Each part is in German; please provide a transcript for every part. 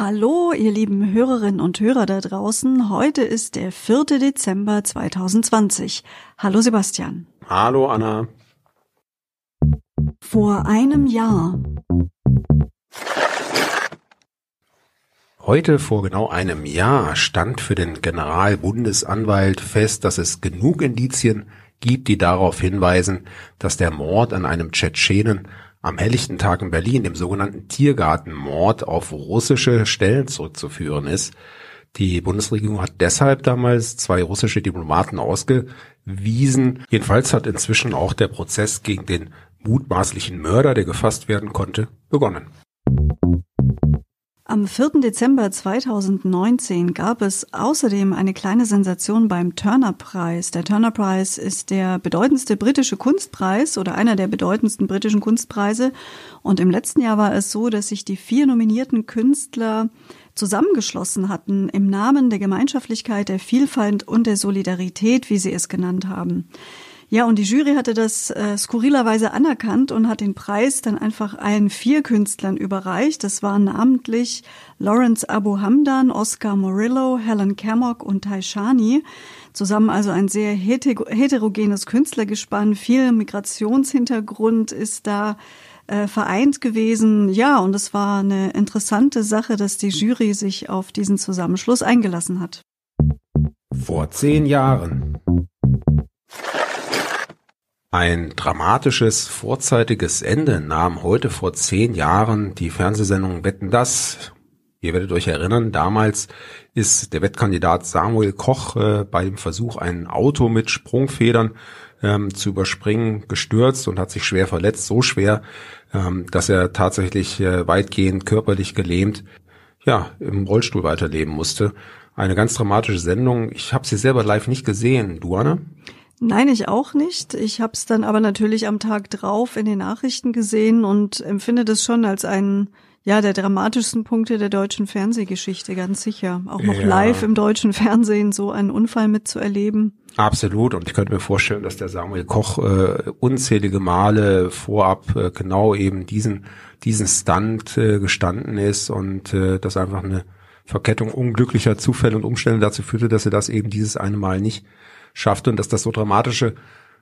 Hallo, ihr lieben Hörerinnen und Hörer da draußen. Heute ist der 4. Dezember 2020. Hallo Sebastian. Hallo Anna. Vor einem Jahr. Heute vor genau einem Jahr stand für den Generalbundesanwalt fest, dass es genug Indizien gibt, die darauf hinweisen, dass der Mord an einem Tschetschenen am helllichten Tag in Berlin, dem sogenannten Tiergartenmord, auf russische Stellen zurückzuführen ist. Die Bundesregierung hat deshalb damals zwei russische Diplomaten ausgewiesen. Jedenfalls hat inzwischen auch der Prozess gegen den mutmaßlichen Mörder, der gefasst werden konnte, begonnen. Am 4. Dezember 2019 gab es außerdem eine kleine Sensation beim Turner-Preis. Der Turner-Preis ist der bedeutendste britische Kunstpreis oder einer der bedeutendsten britischen Kunstpreise. Und im letzten Jahr war es so, dass sich die vier nominierten Künstler zusammengeschlossen hatten im Namen der Gemeinschaftlichkeit, der Vielfalt und der Solidarität, wie sie es genannt haben. Ja, und die Jury hatte das äh, skurrilerweise anerkannt und hat den Preis dann einfach allen vier Künstlern überreicht. Das waren namentlich Lawrence Abu Hamdan, Oscar Murillo, Helen Kermock und Taishani. Zusammen also ein sehr heterogenes Künstlergespann. Viel Migrationshintergrund ist da äh, vereint gewesen. Ja, und es war eine interessante Sache, dass die Jury sich auf diesen Zusammenschluss eingelassen hat. Vor zehn Jahren. Ein dramatisches, vorzeitiges Ende nahm heute vor zehn Jahren die Fernsehsendung Wetten das. Ihr werdet euch erinnern, damals ist der Wettkandidat Samuel Koch äh, bei dem Versuch, ein Auto mit Sprungfedern ähm, zu überspringen, gestürzt und hat sich schwer verletzt, so schwer, ähm, dass er tatsächlich äh, weitgehend körperlich gelähmt, ja, im Rollstuhl weiterleben musste. Eine ganz dramatische Sendung. Ich habe sie selber live nicht gesehen. Du, Anna? Nein, ich auch nicht. Ich habe es dann aber natürlich am Tag drauf in den Nachrichten gesehen und empfinde das schon als einen ja, der dramatischsten Punkte der deutschen Fernsehgeschichte, ganz sicher. Auch noch ja. live im deutschen Fernsehen so einen Unfall mitzuerleben. Absolut. Und ich könnte mir vorstellen, dass der Samuel Koch äh, unzählige Male vorab äh, genau eben diesen, diesen Stunt äh, gestanden ist und äh, dass einfach eine Verkettung unglücklicher Zufälle und Umstände dazu führte, dass er das eben dieses eine Mal nicht schaffte und dass das so dramatische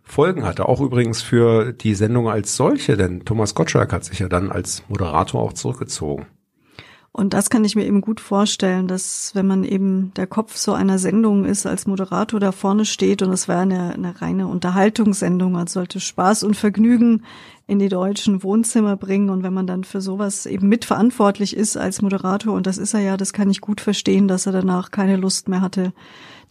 Folgen hatte. Auch übrigens für die Sendung als solche, denn Thomas Gottschalk hat sich ja dann als Moderator auch zurückgezogen. Und das kann ich mir eben gut vorstellen, dass wenn man eben der Kopf so einer Sendung ist, als Moderator da vorne steht und es wäre eine, eine reine Unterhaltungssendung, man sollte Spaß und Vergnügen in die deutschen Wohnzimmer bringen und wenn man dann für sowas eben mitverantwortlich ist als Moderator und das ist er ja, das kann ich gut verstehen, dass er danach keine Lust mehr hatte,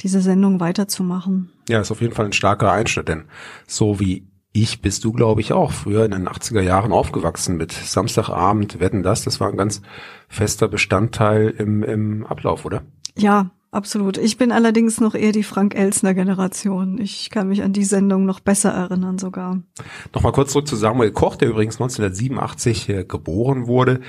diese Sendung weiterzumachen. Ja, ist auf jeden Fall ein starker Einschnitt, denn so wie ich bist du, glaube ich, auch früher in den 80er Jahren aufgewachsen mit Samstagabend, wetten das, das war ein ganz fester Bestandteil im, im Ablauf, oder? Ja, absolut. Ich bin allerdings noch eher die Frank Elsner Generation. Ich kann mich an die Sendung noch besser erinnern sogar. Nochmal kurz zurück zu Samuel Koch, der übrigens 1987 äh, geboren wurde.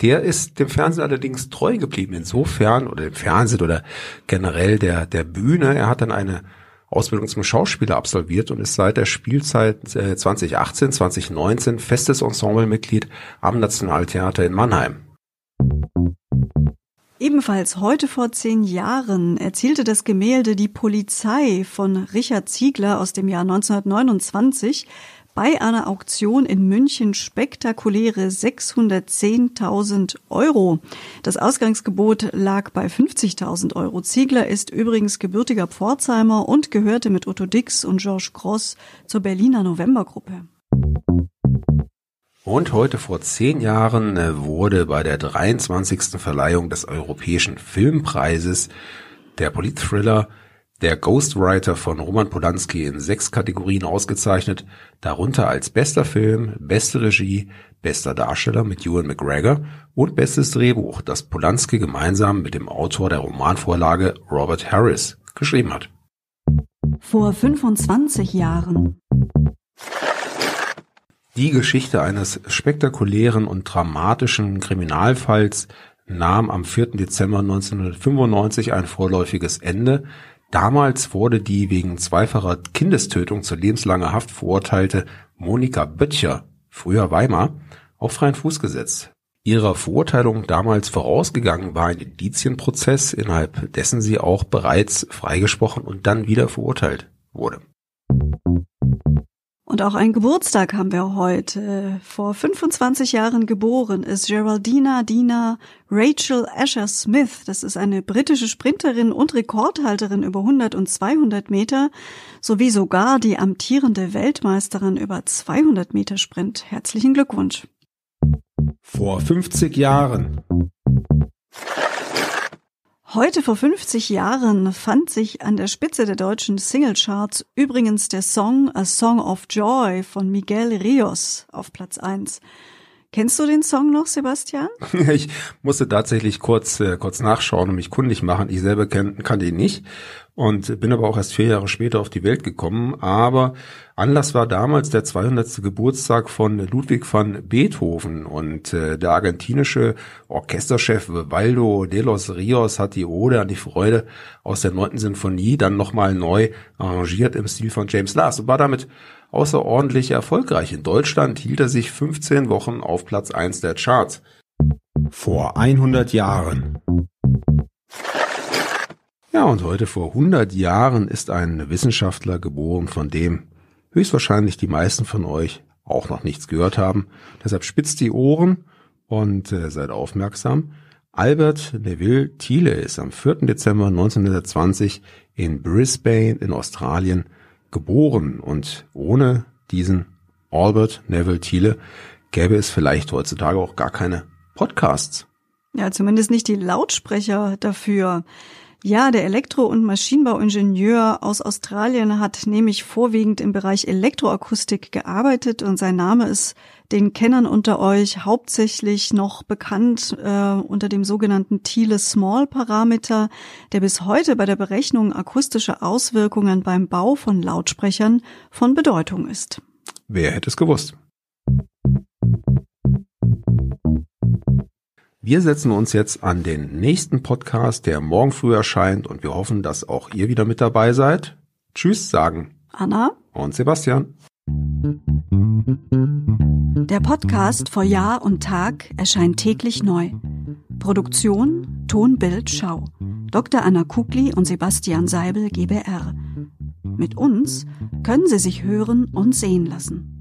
Der ist dem Fernsehen allerdings treu geblieben. Insofern, oder dem Fernsehen oder generell der, der Bühne. Er hat dann eine Ausbildung zum Schauspieler absolviert und ist seit der Spielzeit 2018, äh, 2019 festes Ensemblemitglied am Nationaltheater in Mannheim. Ebenfalls heute vor zehn Jahren erzielte das Gemälde Die Polizei von Richard Ziegler aus dem Jahr 1929 bei einer Auktion in München spektakuläre 610.000 Euro. Das Ausgangsgebot lag bei 50.000 Euro. Ziegler ist übrigens gebürtiger Pforzheimer und gehörte mit Otto Dix und Georges Gross zur Berliner Novembergruppe. Und heute vor zehn Jahren äh, wurde bei der 23. Verleihung des Europäischen Filmpreises der Politthriller der Ghostwriter von Roman Polanski in sechs Kategorien ausgezeichnet, darunter als bester Film, beste Regie, bester Darsteller mit Ewan McGregor und bestes Drehbuch, das Polanski gemeinsam mit dem Autor der Romanvorlage Robert Harris geschrieben hat. Vor 25 Jahren. Die Geschichte eines spektakulären und dramatischen Kriminalfalls nahm am 4. Dezember 1995 ein vorläufiges Ende, Damals wurde die wegen zweifacher Kindestötung zu lebenslanger Haft verurteilte Monika Böttcher, früher Weimar, auf freien Fuß gesetzt. Ihrer Verurteilung damals vorausgegangen war ein Indizienprozess, innerhalb dessen sie auch bereits freigesprochen und dann wieder verurteilt wurde. Und auch ein Geburtstag haben wir heute. Vor 25 Jahren geboren ist Geraldina Dina Rachel Asher Smith. Das ist eine britische Sprinterin und Rekordhalterin über 100 und 200 Meter sowie sogar die amtierende Weltmeisterin über 200 Meter Sprint. Herzlichen Glückwunsch. Vor 50 Jahren. Heute vor 50 Jahren fand sich an der Spitze der deutschen Singlecharts übrigens der Song A Song of Joy von Miguel Rios auf Platz 1. Kennst du den Song noch, Sebastian? Ich musste tatsächlich kurz, äh, kurz nachschauen und mich kundig machen. Ich selber kenn, kannte ihn nicht und bin aber auch erst vier Jahre später auf die Welt gekommen. Aber Anlass war damals der 200. Geburtstag von Ludwig van Beethoven und äh, der argentinische Orchesterchef Valdo de los Rios hat die Ode an die Freude aus der neunten Sinfonie dann nochmal neu arrangiert im Stil von James Last und war damit außerordentlich erfolgreich. In Deutschland hielt er sich 15 Wochen auf Platz 1 der Charts. Vor 100 Jahren. Ja, und heute vor 100 Jahren ist ein Wissenschaftler geboren, von dem höchstwahrscheinlich die meisten von euch auch noch nichts gehört haben. Deshalb spitzt die Ohren und äh, seid aufmerksam. Albert Neville Thiele ist am 4. Dezember 1920 in Brisbane in Australien geboren und ohne diesen Albert Neville Thiele gäbe es vielleicht heutzutage auch gar keine Podcasts. Ja, zumindest nicht die Lautsprecher dafür. Ja, der Elektro- und Maschinenbauingenieur aus Australien hat nämlich vorwiegend im Bereich Elektroakustik gearbeitet und sein Name ist den Kennern unter euch hauptsächlich noch bekannt äh, unter dem sogenannten Thiele Small Parameter, der bis heute bei der Berechnung akustischer Auswirkungen beim Bau von Lautsprechern von Bedeutung ist. Wer hätte es gewusst? Wir setzen uns jetzt an den nächsten Podcast, der morgen früh erscheint und wir hoffen, dass auch ihr wieder mit dabei seid. Tschüss sagen Anna und Sebastian. Der Podcast vor Jahr und Tag erscheint täglich neu. Produktion Ton, Bild, Schau. Dr. Anna Kugli und Sebastian Seibel GBR. Mit uns können Sie sich hören und sehen lassen.